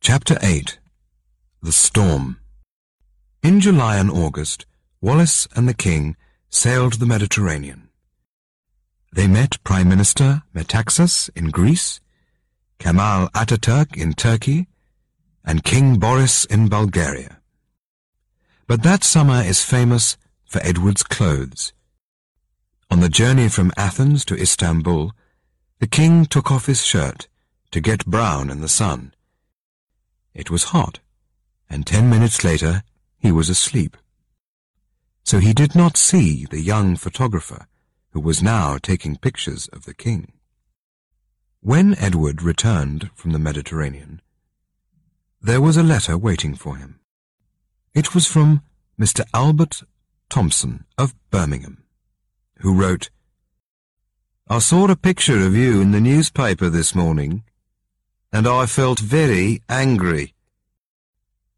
Chapter 8 The Storm In July and August, Wallis and the King sailed the Mediterranean. They met Prime Minister Metaxas in Greece, Kemal Ataturk in Turkey, and King Boris in Bulgaria. But that summer is famous for Edward's clothes. On the journey from Athens to Istanbul, the king took off his shirt to get brown in the sun. It was hot, and ten minutes later he was asleep. So he did not see the young photographer who was now taking pictures of the king. When Edward returned from the Mediterranean, there was a letter waiting for him. It was from Mr. Albert Thompson of Birmingham, who wrote, I saw a picture of you in the newspaper this morning, and I felt very angry.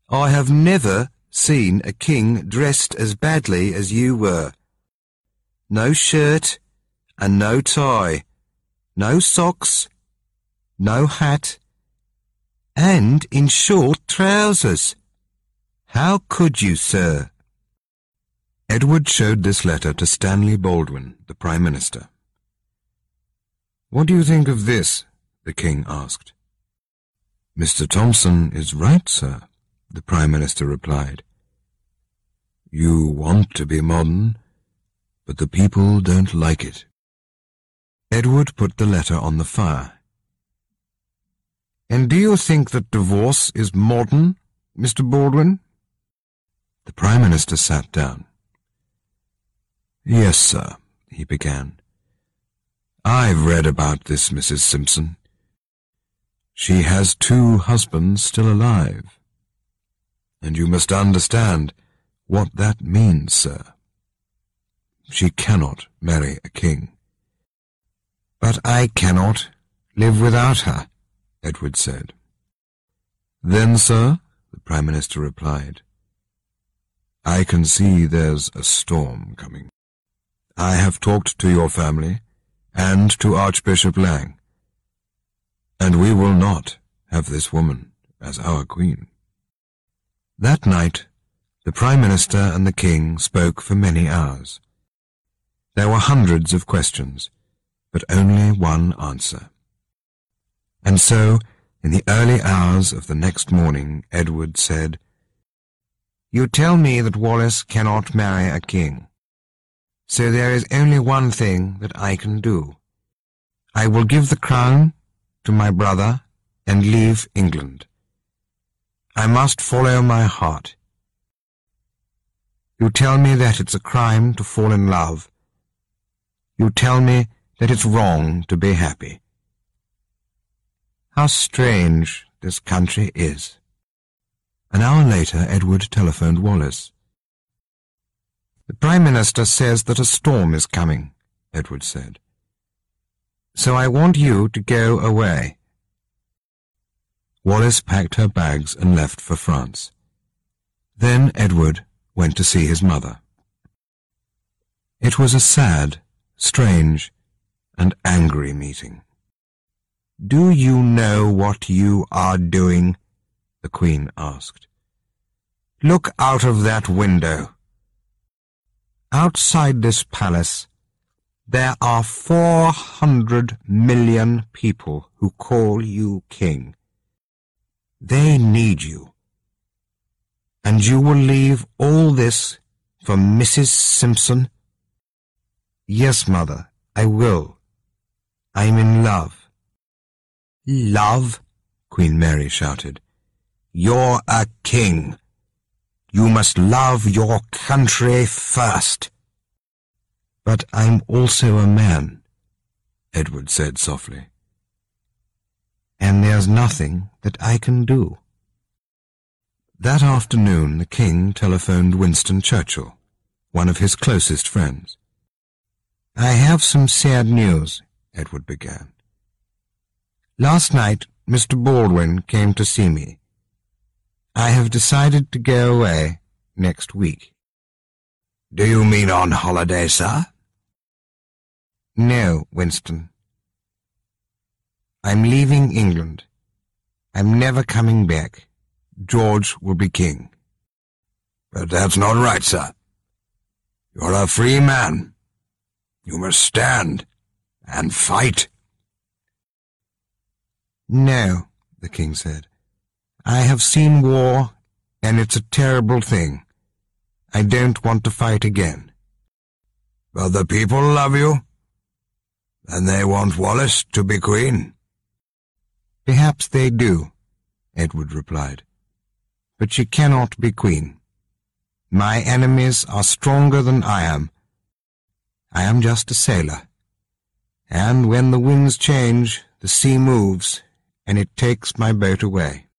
I have never seen a king dressed as badly as you were. No shirt and no tie, no socks, no hat, and in short trousers. How could you, sir? Edward showed this letter to Stanley Baldwin, the Prime Minister. What do you think of this? the king asked. Mr. Thompson is right, sir, the Prime Minister replied. You want to be modern, but the people don't like it. Edward put the letter on the fire. And do you think that divorce is modern, Mr. Baldwin? The Prime Minister sat down. Yes, sir, he began. I've read about this Mrs. Simpson. She has two husbands still alive. And you must understand what that means, sir. She cannot marry a king. But I cannot live without her, Edward said. Then, sir, the Prime Minister replied, I can see there's a storm coming. I have talked to your family, and to Archbishop Lang. And we will not have this woman as our queen. That night, the Prime Minister and the King spoke for many hours. There were hundreds of questions, but only one answer. And so, in the early hours of the next morning, Edward said, You tell me that Wallis cannot marry a king. So there is only one thing that I can do. I will give the crown to my brother and leave England. I must follow my heart. You tell me that it's a crime to fall in love. You tell me that it's wrong to be happy. How strange this country is. An hour later, Edward telephoned Wallis. The Prime Minister says that a storm is coming, Edward said. So I want you to go away. Wallis packed her bags and left for France. Then Edward went to see his mother. It was a sad, strange, and angry meeting. Do you know what you are doing? the Queen asked. Look out of that window. Outside this palace, there are four hundred million people who call you king. They need you. And you will leave all this for Mrs. Simpson? Yes, mother, I will. I'm in love. Love? Queen Mary shouted. You're a king. You must love your country first. But I'm also a man, Edward said softly. And there's nothing that I can do. That afternoon the king telephoned Winston Churchill, one of his closest friends. I have some sad news, Edward began. Last night Mr. Baldwin came to see me. I have decided to go away next week. Do you mean on holiday, sir? No, Winston. I'm leaving England. I'm never coming back. George will be king. But that's not right, sir. You're a free man. You must stand and fight. No, the king said. I have seen war, and it's a terrible thing. I don't want to fight again. But the people love you, and they want Wallis to be queen. Perhaps they do, Edward replied. But she cannot be queen. My enemies are stronger than I am. I am just a sailor. And when the winds change, the sea moves, and it takes my boat away.